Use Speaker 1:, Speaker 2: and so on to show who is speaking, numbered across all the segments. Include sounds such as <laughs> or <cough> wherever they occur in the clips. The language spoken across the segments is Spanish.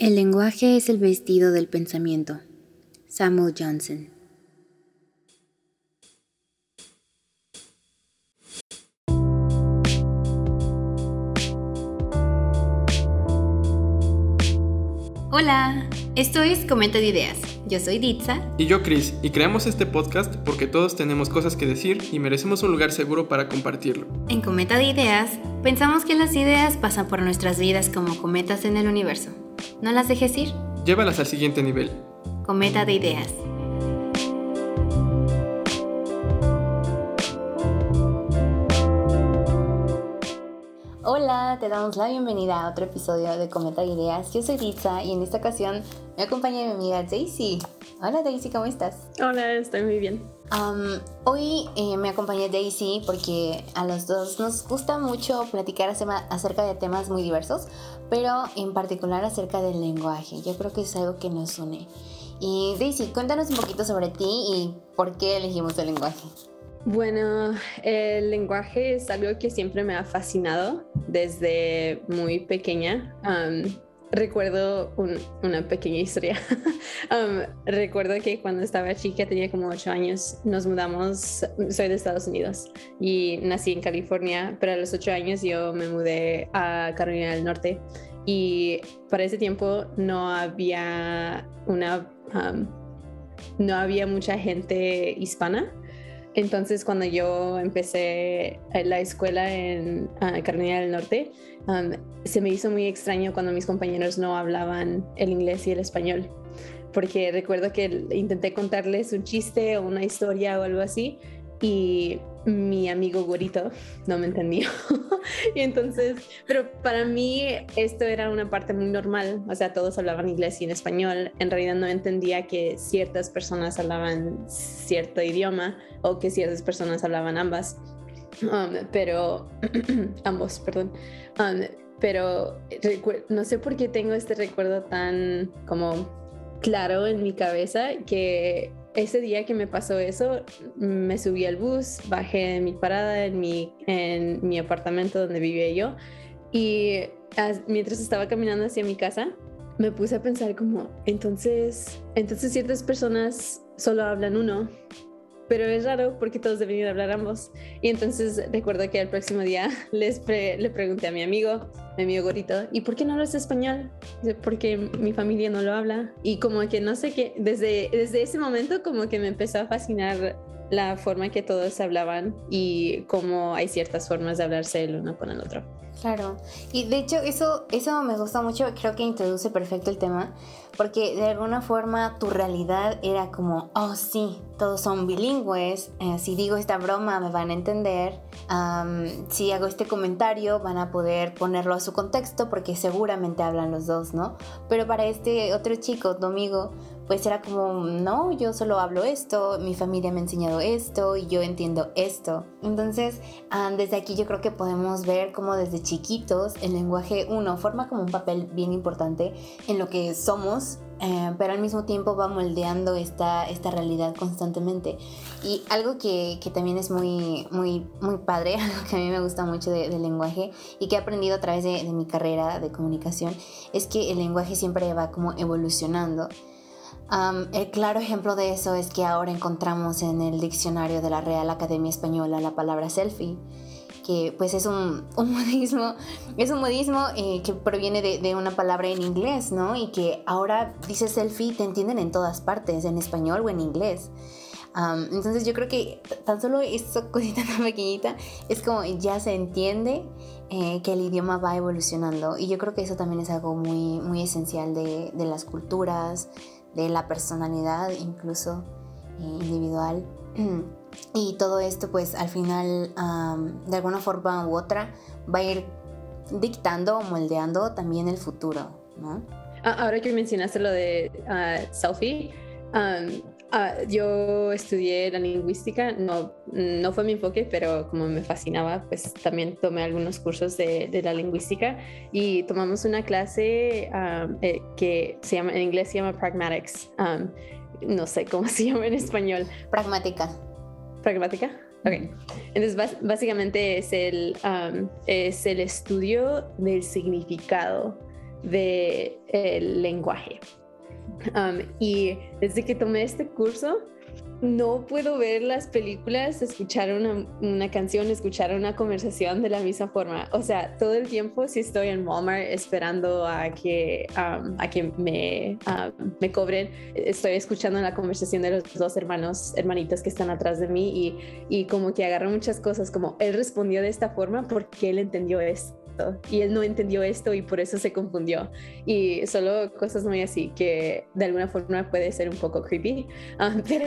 Speaker 1: El lenguaje es el vestido del pensamiento. Samuel Johnson. Hola, esto es Cometa de Ideas. Yo soy Ditza.
Speaker 2: Y yo Chris, y creamos este podcast porque todos tenemos cosas que decir y merecemos un lugar seguro para compartirlo.
Speaker 1: En Cometa de Ideas, pensamos que las ideas pasan por nuestras vidas como cometas en el universo. No las dejes ir.
Speaker 2: Llévalas al siguiente nivel.
Speaker 1: Cometa de Ideas. Hola, te damos la bienvenida a otro episodio de Cometa de Ideas. Yo soy Ditza y en esta ocasión me acompaña mi amiga Daisy. Hola Daisy, ¿cómo estás?
Speaker 3: Hola, estoy muy bien.
Speaker 1: hoy eh, me acompaña Daisy porque a los dos nos gusta mucho platicar acerca de temas muy diversos, pero en particular acerca del lenguaje. Yo creo que es algo que nos une. Y Daisy, cuéntanos un poquito sobre ti y por qué elegimos el lenguaje.
Speaker 3: Bueno, el lenguaje es algo que siempre me ha fascinado desde muy pequeña recuerdo una pequeña historia. <laughs> Recuerdo que cuando estaba chica, tenía como ocho años, nos mudamos, soy de Estados Unidos y nací en California, pero a los ocho años yo me mudé a Carolina del Norte y para ese tiempo no había una, no había mucha gente hispana. Entonces, cuando yo empecé la escuela en uh, Carolina del Norte, um, se me hizo muy extraño cuando mis compañeros no hablaban el inglés y el español. Porque recuerdo que intenté contarles un chiste o una historia o algo así y mi amigo gorito no me entendió. <laughs> y entonces, pero para mí esto era una parte muy normal, o sea, todos hablaban inglés y en español. En realidad no entendía que ciertas personas hablaban cierto idioma o que ciertas personas hablaban ambas. Um, pero <clears throat> ambos, perdón. Um, pero no sé por qué tengo este recuerdo tan como claro en mi cabeza que ese día que me pasó eso, me subí al bus, bajé en mi parada en mi, en mi apartamento donde vivía yo y mientras estaba caminando hacia mi casa, me puse a pensar como, entonces, entonces ciertas personas solo hablan uno pero es raro porque todos deben ir hablar ambos. Y entonces recuerdo que el próximo día <laughs> les le pregunté a mi amigo, mi amigo gorito, ¿y por qué no hablas español? Porque mi familia no lo habla. Y como que no sé qué, desde, desde ese momento como que me empezó a fascinar la forma que todos hablaban y cómo hay ciertas formas de hablarse el uno con el otro.
Speaker 1: Claro, y de hecho eso, eso me gusta mucho, creo que introduce perfecto el tema, porque de alguna forma tu realidad era como, oh sí, todos son bilingües, eh, si digo esta broma me van a entender, si hago este comentario van a poder ponerlo a su contexto porque seguramente hablan los dos, ¿no? Pero para este otro chico, tu amigo, pues era como, no, yo solo hablo esto, mi familia me ha enseñado esto y yo entiendo esto. Entonces, ah, desde aquí yo creo que podemos ver cómo desde chiquitos el lenguaje, uno, forma como un papel bien importante en lo que somos eh, pero al mismo tiempo va moldeando esta, esta realidad constantemente. Y algo que, que, también es muy, muy, muy padre, <laughs> algo que a mí me gusta mucho del lenguaje y que he aprendido a través de, de, mi carrera de comunicación, es que el lenguaje siempre va como evolucionando el claro ejemplo de eso es que ahora encontramos en el diccionario de la Real Academia Española la palabra selfie, que pues es un, <laughs> modismo, es un modismo eh, que proviene de, una palabra en inglés, ¿no? Y que ahora dice selfie te entienden en todas partes, en español o en inglés. entonces yo creo que tan solo esa cosita <laughs> tan pequeñita es como ya se entiende eh, que el idioma va evolucionando y yo creo que eso también es algo muy, muy esencial de, de las culturas, de la personalidad incluso eh, individual. <clears throat> Y todo esto pues al final de alguna forma u otra va a ir dictando o moldeando también el futuro.
Speaker 3: Ah, ahora que mencionaste lo de uh, selfie, Ah, yo estudié la lingüística, no, no fue mi enfoque, pero como me fascinaba, pues también tomé algunos cursos de, de la lingüística y tomamos una clase eh, que se llama, en inglés se llama Pragmatics. no sé cómo <laughs> se llama en español.
Speaker 1: Pragmática.
Speaker 3: ¿Pragmática? Ok. Entonces, básicamente es el, es el estudio del significado de el lenguaje. Y desde que tomé este curso, no puedo ver las películas, escuchar una, una, canción, escuchar una conversación de la misma forma. O sea, todo el tiempo si estoy en Walmart esperando a que, a que me, me cobren, estoy escuchando la conversación de los dos hermanos, hermanitos que están atrás de mí y, y como que agarro muchas cosas, como él respondió de esta forma porque él entendió esto y él no entendió esto y por eso se confundió. Y solo cosas muy así que de alguna forma puede ser un poco creepy, ah, <laughs> pero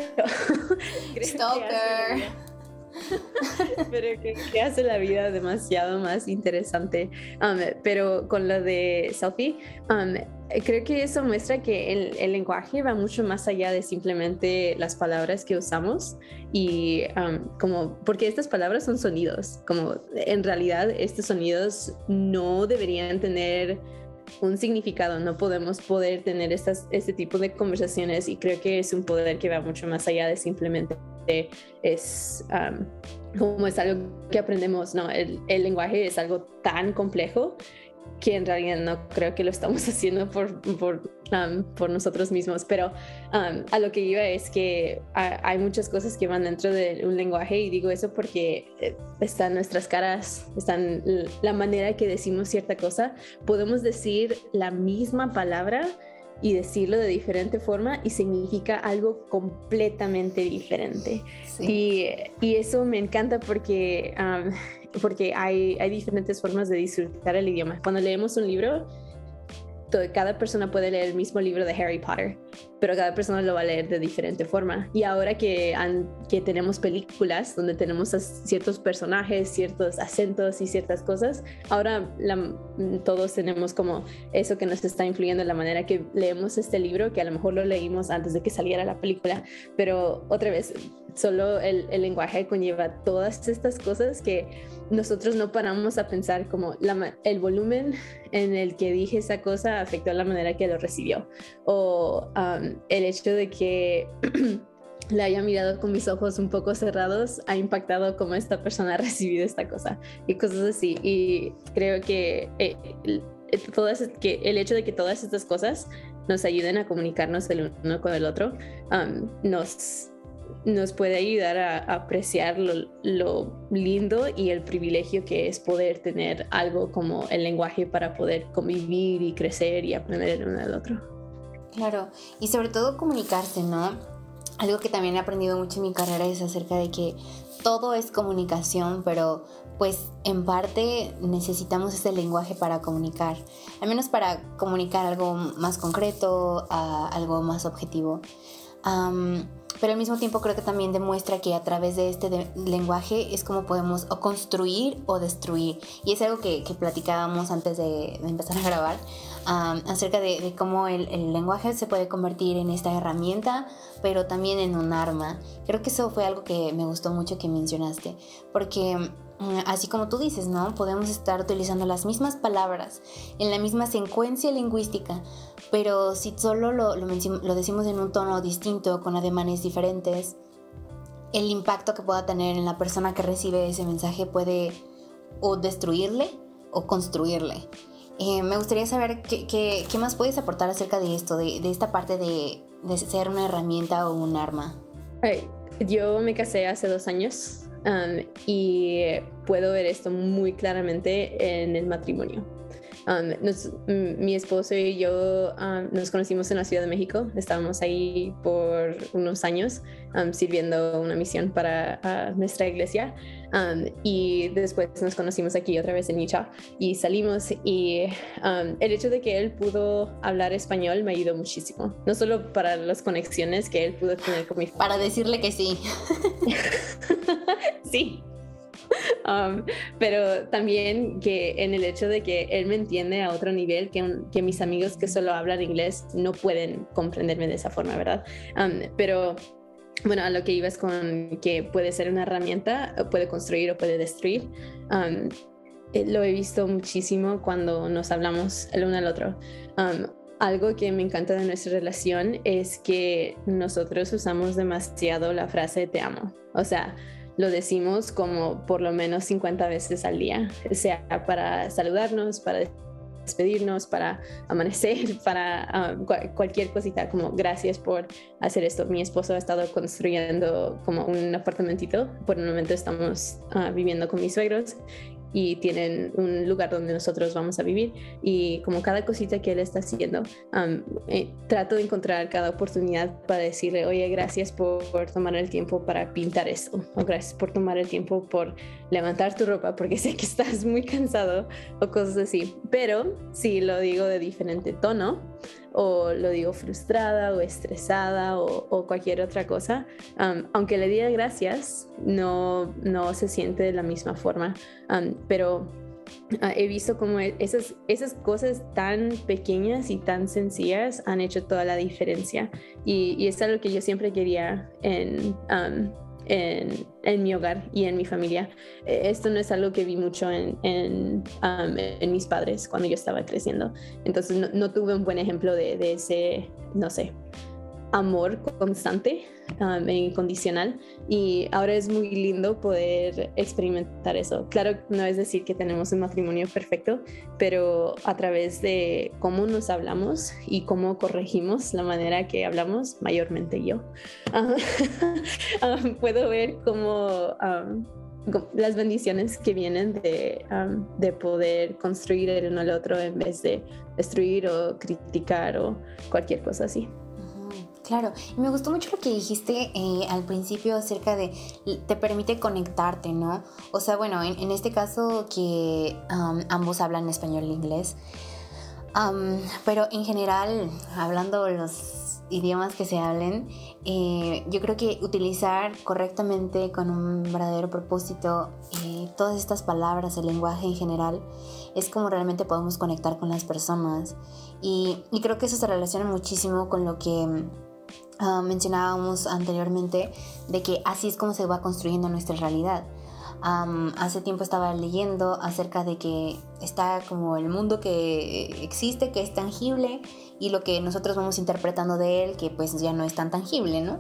Speaker 3: <laughs>
Speaker 1: Stalker. <laughs>
Speaker 3: pero que, hace la vida demasiado más interesante. Um, pero con lo de selfie, um, creo que eso muestra que el, el, lenguaje va mucho más allá de simplemente las palabras que usamos y um, como porque estas palabras son sonidos, como en realidad estos sonidos no deberían tener un significado, no podemos poder tener estas, este tipo de conversaciones y creo que es un poder que va mucho más allá de simplemente es como es algo que aprendemos, ¿no? El, el, lenguaje es algo tan complejo que en realidad no creo que lo estamos <laughs> haciendo por, por, por nosotros mismos, pero a lo que iba es que hay muchas cosas que van dentro de un lenguaje y digo eso porque eh, están nuestras caras, están la manera que decimos cierta cosa, podemos decir la misma palabra y decirlo de diferente forma y significa algo completamente diferente. Y, y, eso me encanta porque, porque hay, diferentes formas de disfrutar el idioma. Cuando leemos un libro, cada persona puede leer el mismo libro de Harry Potter, pero cada persona lo va a leer de diferente forma. Y ahora que, que tenemos películas donde tenemos ciertos personajes, ciertos acentos y ciertas cosas, ahora todos tenemos como eso que nos está influyendo en la manera que leemos este libro, que a lo mejor lo leímos antes de que saliera la película, pero otra vez, solo el, el lenguaje conlleva todas estas cosas que nosotros no paramos a pensar como el volumen en el que dije esa cosa afectó la manera que lo recibió o um, el hecho de que <clears throat> le haya mirado con mis ojos un poco cerrados ha impactado cómo esta persona <laughs> ha recibido esta cosa y cosas así y creo que, eh, todas, que el hecho de que todas estas cosas nos ayuden a comunicarnos el uno con el otro um, nos nos puede ayudar a, apreciar lo, lindo y el privilegio que es poder tener algo como el lenguaje para poder convivir y crecer y aprender el uno del otro.
Speaker 1: Claro, y sobre todo comunicarse, ¿no? Algo que también he aprendido mucho en mi carrera es acerca de que todo es comunicación, pero pues en parte necesitamos ese lenguaje para comunicar, al menos para comunicar algo más concreto, algo más objetivo pero al mismo tiempo creo que también demuestra que a través de este lenguaje es como podemos o construir o destruir. Y es algo que, platicábamos antes de, empezar a grabar, acerca de, cómo el, lenguaje se puede convertir en esta herramienta, pero también en un arma. Creo que eso fue algo que me gustó mucho que mencionaste, porque Mm, así como tú dices, ¿no? Podemos estar utilizando las mismas palabras en la misma secuencia lingüística, pero si solo lo, lo, decimos en un tono distinto, con ademanes diferentes, el impacto que pueda tener en la persona que recibe ese mensaje puede o destruirle o construirle. Eh, me gustaría saber qué, qué, qué, más puedes aportar acerca de esto, de, de esta parte de, de, ser una herramienta o un arma.
Speaker 3: yo me casé hace dos años Um, y puedo ver esto muy claramente en el matrimonio. Um, mi esposo y yo um, nos conocimos en la Ciudad de México. Estábamos ahí por unos años sirviendo una misión para nuestra iglesia. y después nos conocimos aquí otra vez en Utah y salimos. Y el hecho de que él pudo hablar español me ayudó muchísimo. No solo para las conexiones que él pudo tener con mi
Speaker 1: familia. Para decirle que sí. <laughs>
Speaker 3: sí. Um, pero también que en el hecho de que él me entiende a otro nivel que, que mis amigos que solo hablan inglés no pueden comprenderme de esa forma, ¿verdad? Um, pero bueno, a lo que ibas con que puede ser una herramienta, puede construir o puede destruir. Um, eh, lo he visto muchísimo cuando nos hablamos el uno al otro. algo que me encanta de nuestra relación es que nosotros usamos demasiado la frase te amo. O sea, lo decimos como por lo menos 50 veces al día, sea para saludarnos, para despedirnos, para amanecer, <laughs> para ah, cualquier cosita, como gracias por hacer esto. Mi esposo ha estado construyendo como un apartamentito, por el momento estamos ah, viviendo con mis suegros y tienen un lugar donde nosotros vamos a vivir. Y como cada cosita que él está haciendo, eh, trato de encontrar cada oportunidad para decirle, oye, gracias por, tomar el tiempo para pintar esto, o gracias por tomar el tiempo por levantar tu ropa porque <laughs> sé que estás muy cansado o cosas así. Pero si lo digo de diferente tono, o lo digo frustrada o estresada o, cualquier otra cosa, aunque le diga gracias, no, no se siente de la misma forma, pero ah, he visto como e, esas, esas cosas tan pequeñas y tan sencillas han hecho toda la diferencia y, y es algo que yo siempre quería en en, mi hogar y en mi familia. Eh, esto no es algo que vi mucho en, en, um, mis padres cuando yo estaba creciendo. Entonces no, tuve un buen ejemplo de ese, no sé, amor constante um, e incondicional y ahora es muy lindo poder experimentar eso. Claro, no es decir que tenemos un matrimonio perfecto, pero a través de cómo nos hablamos y cómo corregimos la manera que hablamos, mayormente yo, <laughs> um, puedo ver cómo... Um, las bendiciones que vienen de poder construir el uno al otro en vez de destruir o criticar o cualquier cosa así.
Speaker 1: Claro, y me gustó mucho lo que dijiste eh, al principio acerca de te permite conectarte, ¿no? O sea, bueno, en, este caso que ambos hablan español e inglés, pero en general, hablando los idiomas que se hablen, eh, yo creo que utilizar correctamente con un verdadero propósito eh, todas estas palabras, el lenguaje en general, es como realmente podemos conectar con las personas. Y, y creo que eso se relaciona muchísimo con lo que Ah, mencionábamos anteriormente de que así es como se va construyendo nuestra realidad. hace tiempo estaba leyendo acerca de que está como el mundo que existe, que es tangible, y lo que nosotros vamos interpretando de él, que pues ya no es tan tangible, ¿no?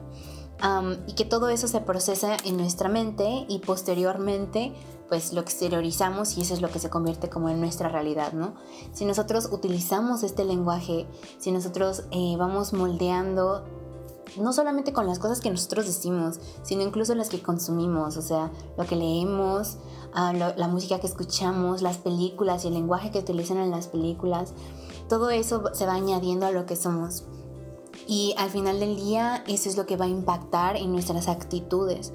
Speaker 1: y que todo eso se procesa en nuestra mente y posteriormente pues lo exteriorizamos y eso es lo que se convierte como en nuestra realidad, ¿no? Si nosotros utilizamos este lenguaje, si nosotros eh, vamos moldeando no solamente con las cosas que nosotros decimos, sino incluso las que consumimos, o sea, lo que leemos, ah, la música que escuchamos, las películas y el lenguaje que utilizan en las películas, todo eso se va añadiendo a lo que somos. Y al final del día eso es lo que va a impactar en nuestras actitudes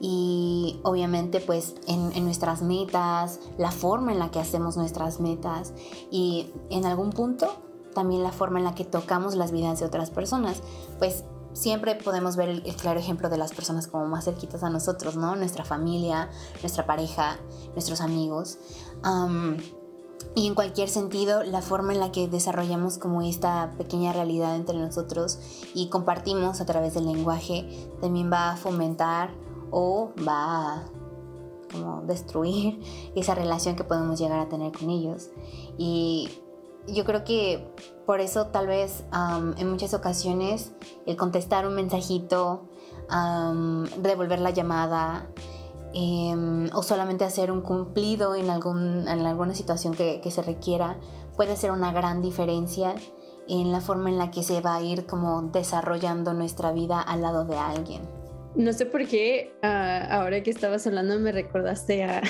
Speaker 1: y obviamente pues en, en, nuestras metas, la forma en la que hacemos nuestras metas y en algún punto también la forma en la que tocamos las vidas de otras personas. Pues siempre podemos ver el, claro ejemplo de las personas como más cerquitas a nosotros, ¿no? Nuestra familia, nuestra pareja, nuestros amigos. y en cualquier sentido, la forma en la que desarrollamos como esta pequeña realidad entre nosotros y compartimos a través del lenguaje también va a fomentar o va a como destruir <laughs> esa relación que podemos llegar a tener con ellos. Y yo creo que por eso tal vez en muchas ocasiones el contestar un mensajito, devolver la llamada em, o solamente hacer un cumplido en, algún, en alguna situación que, que se requiera puede ser una gran diferencia en la forma en la que se va a ir como desarrollando nuestra vida al lado de alguien.
Speaker 3: No sé por qué, ah, ahora que estabas hablando, me recordaste <laughs> a,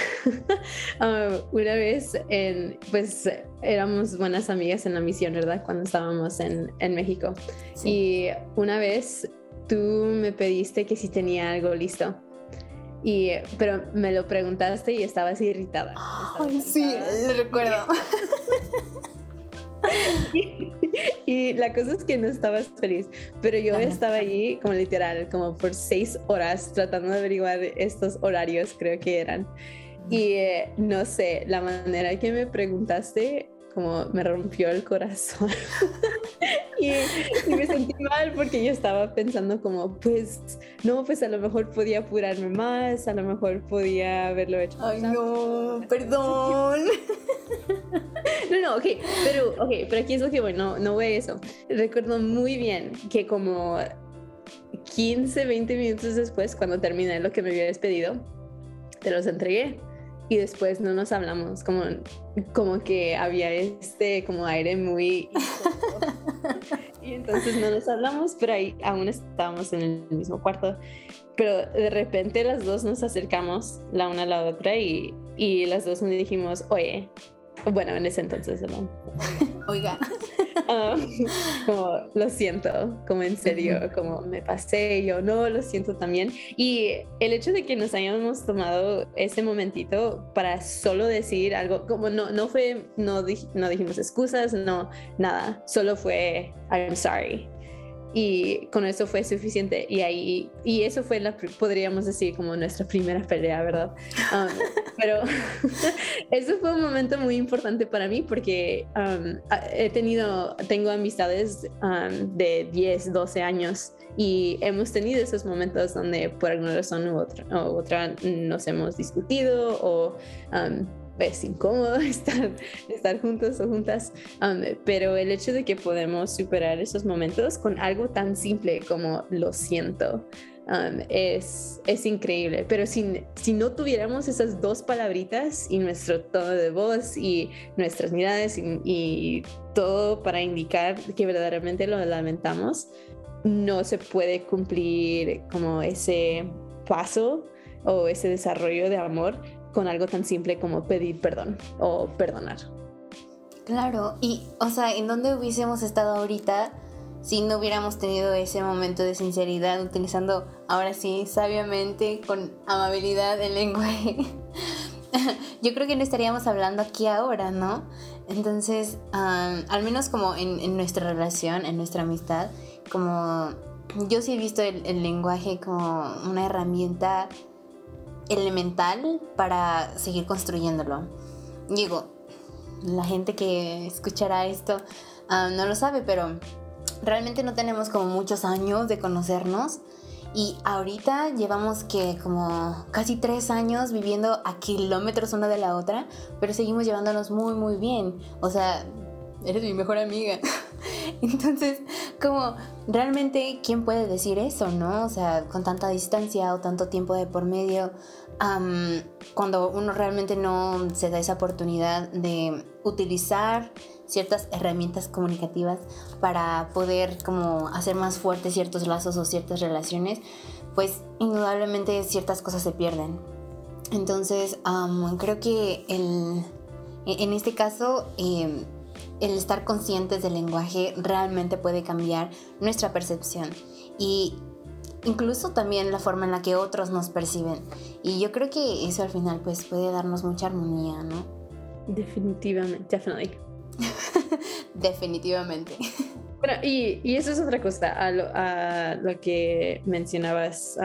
Speaker 3: una vez, en, pues éramos buenas amigas en la misión, ¿verdad? Cuando estábamos en, en México. Y una vez tú me pediste que si tenía algo listo. Y, pero me lo preguntaste y estabas irritada.
Speaker 1: Ay, sí, lo recuerdo. <laughs>
Speaker 3: y la cosa es que no estabas feliz, pero yo estaba allí como literal, como por seis horas tratando de averiguar estos horarios, creo que eran. Y eh, no sé, la manera que me preguntaste como me rompió el corazón. <laughs> y, me sentí mal porque yo estaba pensando como, pues, no, pues a lo mejor podía apurarme más, a lo mejor podía haberlo hecho.
Speaker 1: Ay, no, perdón. <laughs> <laughs>
Speaker 3: no, no, ok, pero, okay, pero aquí es lo que bueno, no, no voy a eso. Recuerdo muy bien que como 15, 20 minutos después, cuando terminé lo que me había despedido, te los entregué y después no nos hablamos, como, como que había este como aire muy... <laughs> y entonces no nos hablamos, pero ahí aún estábamos en el mismo cuarto. Pero de repente las dos nos acercamos la una a la otra y, y las dos nos dijimos, oye, bueno, en ese entonces, ¿no? <laughs>
Speaker 1: Oiga. <laughs>
Speaker 3: Ah, como lo siento, como en serio, como me pasé, yo no, lo siento también. Y el hecho de que nos hayamos tomado ese momentito para solo decir algo, como no, no fue, no, no dijimos excusas, no, nada, solo fue, I'm sorry y con eso fue suficiente. Y ahí y eso fue la podríamos decir como nuestra primera pelea verdad um, <laughs> pero <laughs> eso fue un momento muy importante para mí porque um, he tenido tengo amistades um, de 10 12 años y hemos tenido esos momentos donde por alguna razón u otra, u otra nos hemos discutido o es incómodo <laughs> estar, estar juntos o juntas, um, pero el hecho de que podemos superar esos momentos con algo tan simple como lo siento. Um, es, es increíble, pero si, si no tuviéramos esas dos palabritas y nuestro tono de voz y nuestras miradas y, y todo para indicar que verdaderamente lo lamentamos, no se puede cumplir como ese paso o ese desarrollo de amor con algo tan simple como pedir perdón o perdonar.
Speaker 1: Claro, y o sea, ¿en dónde hubiésemos estado ahorita si no hubiéramos tenido ese momento de sinceridad utilizando ahora sí sabiamente con amabilidad el lenguaje? <laughs> Yo creo que no estaríamos hablando aquí ahora, ¿no? Entonces, al menos como en, nuestra relación, en nuestra amistad, como yo sí he visto el lenguaje como una herramienta elemental para seguir construyéndolo. Digo, la gente que escuchará esto ah, no lo sabe, pero realmente no tenemos como muchos años de conocernos. Y ahorita llevamos que como casi tres años viviendo a kilómetros una de la otra, pero seguimos llevándonos muy muy bien. O sea, eres mi mejor amiga. <laughs> <laughs> Entonces, como realmente, ¿quién puede decir eso, no? O sea, con tanta distancia o tanto tiempo de por medio, cuando uno realmente no se da esa oportunidad de utilizar ciertas herramientas comunicativas para poder como hacer más fuertes ciertos lazos o ciertas relaciones, pues indudablemente ciertas cosas se pierden. Entonces, creo que el, en este caso, em, el estar conscientes del lenguaje realmente puede cambiar nuestra percepción y incluso también la forma en la que otros nos perciben. Y yo creo que eso al final pues puede darnos mucha armonía, ¿no?
Speaker 3: Definitivamente, definitely. <laughs>
Speaker 1: Definitivamente. <laughs>
Speaker 3: Bueno, y, y, eso es otra cosa, a lo, a lo que mencionabas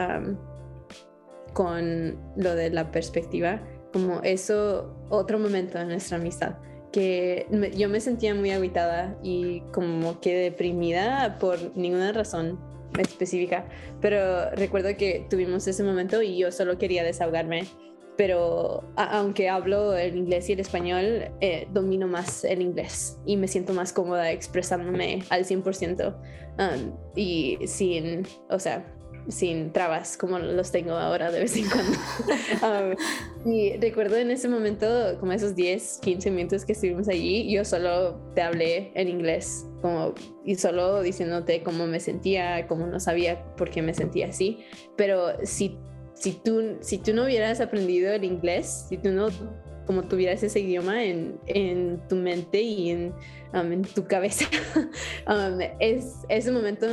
Speaker 3: con lo de la perspectiva, como eso, otro momento en nuestra amistad que yo me sentía muy agitada y como que deprimida por ninguna razón específica, pero recuerdo que tuvimos ese momento y yo solo quería desahogarme, pero aunque hablo el inglés y el español, eh, domino más el inglés y me siento más cómoda expresándome al 100% um, y sin, o sea, sin trabas como los tengo ahora de vez en cuando. <laughs> Um, y recuerdo en ese momento, como esos 10, 15 minutos que estuvimos allí, yo solo te hablé en inglés como, y solo diciéndote cómo me sentía, cómo no sabía por qué me sentía así. Pero si, si, tú, si tú no hubieras aprendido el inglés, si tú no como tuvieras ese idioma en, en tu mente y en, um, en tu cabeza, <laughs> um, es, ese momento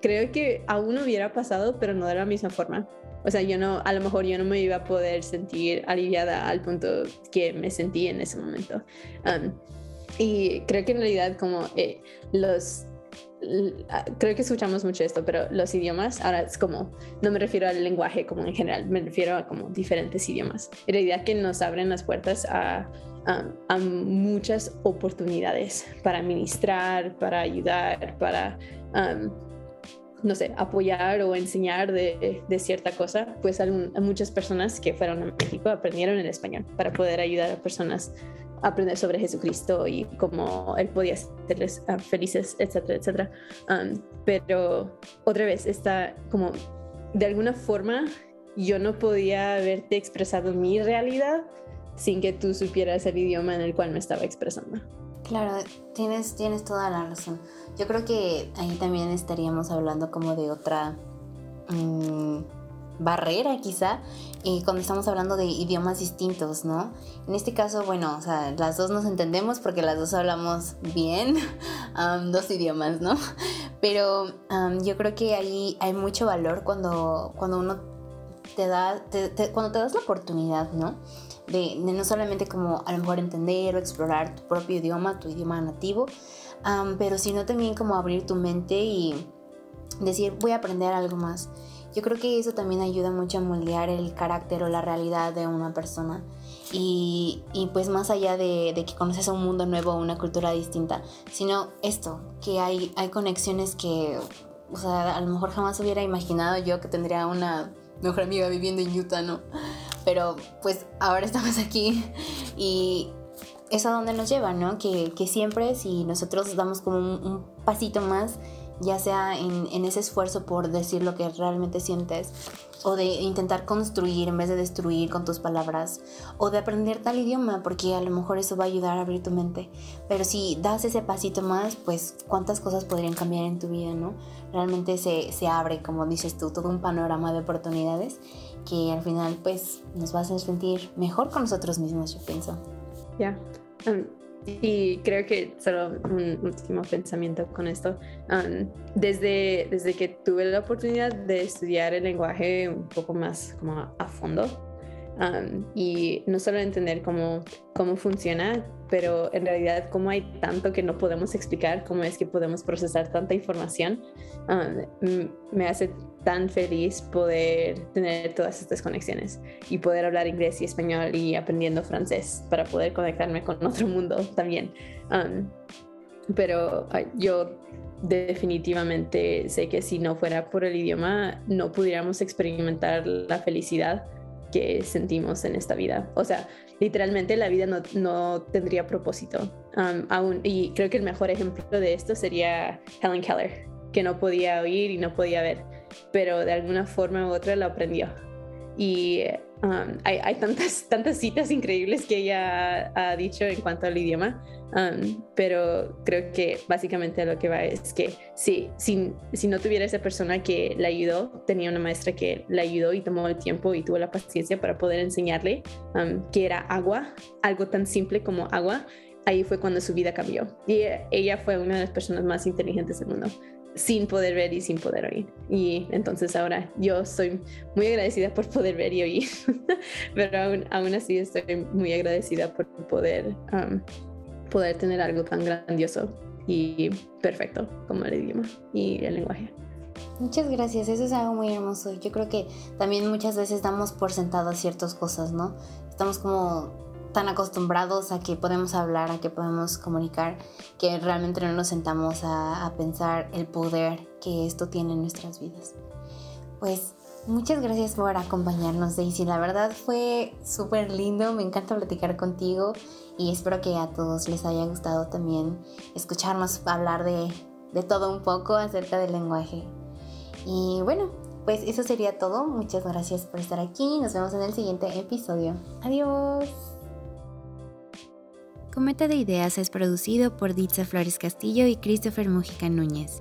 Speaker 3: creo que aún hubiera pasado, pero no de la misma forma. O sea, yo no, a lo mejor yo no me iba a poder sentir aliviada al punto que me sentí en ese momento. Um, y creo que en realidad como eh, los, creo que escuchamos mucho esto, pero los idiomas, ahora es como, no me refiero al lenguaje como en general, me refiero a como diferentes idiomas. En realidad que nos abren las puertas a, a, muchas oportunidades para ministrar, para ayudar, para... Um, no sé, apoyar o enseñar de, cierta cosa, pues muchas personas que fueron a México aprendieron el español para poder ayudar a personas a aprender sobre Jesucristo y cómo Él podía hacerles ah, felices, etcétera, etcétera. Um, pero otra vez, está como, de alguna forma, yo no podía haberte expresado mi realidad sin que tú supieras el idioma en el cual me estaba expresando.
Speaker 1: Claro, tienes, tienes toda la razón. Yo creo que ahí también estaríamos hablando como de otra mm, barrera quizá, y cuando estamos hablando de idiomas distintos, ¿no? En este caso, bueno, o sea, las dos nos entendemos porque las dos hablamos bien <laughs> dos idiomas, ¿no? Pero yo creo que ahí hay mucho valor cuando, cuando uno te da, cuando te das la oportunidad, ¿no? De, no solamente como a lo mejor entender o explorar tu propio idioma, tu idioma nativo, pero sino también como abrir tu mente y decir voy a aprender algo más. Yo creo que eso también ayuda mucho a moldear el carácter o la realidad de una persona. Y, y pues más allá de, de, que conoces un mundo nuevo o una cultura distinta, sino esto, que hay, hay conexiones que, o sea, a lo mejor jamás hubiera imaginado yo que tendría una mejor amiga viviendo en Utah, ¿no? Pero pues ahora estamos aquí y es a donde nos lleva, ¿no? Que, siempre si nosotros damos como un, pasito más, ya sea en, en, ese esfuerzo por decir lo que realmente sientes, o de intentar construir en vez de destruir con tus palabras, o de aprender tal idioma, porque a lo mejor eso va a ayudar a abrir tu mente. Pero si das ese pasito más, pues cuántas cosas podrían cambiar en tu vida, ¿no? Realmente se, se abre, como dices tú, todo un panorama de oportunidades que al final pues nos va a hacer sentir mejor con nosotros mismos, yo pienso.
Speaker 3: Ya. Y creo que solo un último pensamiento con esto. Desde, desde que tuve la oportunidad de estudiar el lenguaje un poco más como a fondo, y no solo entender cómo, cómo funciona, pero en realidad como hay tanto que no podemos explicar, cómo es que podemos procesar tanta información, um, me hace tan feliz poder tener todas estas conexiones y poder hablar inglés y español y aprendiendo francés para poder conectarme con otro mundo también. Um, pero yo definitivamente sé que si no fuera por el idioma no pudiéramos experimentar la felicidad que sentimos en esta vida. O sea, literalmente la vida no, no tendría propósito. Um, aún, y creo que el mejor ejemplo de esto sería Helen Keller, que no podía oír y no podía ver, pero de alguna forma u otra lo aprendió. Y um, hay, tantas, tantas citas increíbles que ella ha, ha dicho en cuanto al idioma. Um, pero creo que básicamente lo que va es que sí, si, si no tuviera esa persona que la ayudó, tenía una maestra que la ayudó y tomó el tiempo y tuvo la paciencia para poder enseñarle um, que era agua, algo tan simple como agua, ahí fue cuando su vida cambió. Y ella fue una de las personas más inteligentes del mundo sin poder ver y sin poder oír. Y entonces ahora yo soy muy agradecida por poder ver y oír, <laughs> pero aún, aún así estoy muy agradecida por poder um, poder tener algo tan grandioso y perfecto como el idioma y el lenguaje.
Speaker 1: Muchas gracias, eso es algo muy hermoso. Yo creo que también muchas veces damos por sentadas ciertas cosas, ¿no? Estamos como tan acostumbrados a que podemos hablar, a que podemos comunicar, que realmente no nos sentamos a, a pensar el poder que esto tiene en nuestras vidas. Pues Muchas gracias por acompañarnos, Daisy. La verdad fue súper lindo, me encanta platicar contigo y espero que a todos les haya gustado también escucharnos hablar de, de todo un poco acerca del lenguaje. Y bueno, pues eso sería todo. Muchas gracias por estar aquí. Nos vemos en el siguiente episodio. Adiós. Cometa de Ideas es producido por Ditza Flores Castillo y Christopher Mujica Núñez.